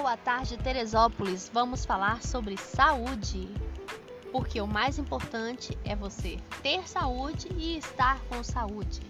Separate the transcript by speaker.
Speaker 1: Boa tarde, Teresópolis. Vamos falar sobre saúde. Porque o mais importante é você ter saúde e estar com saúde.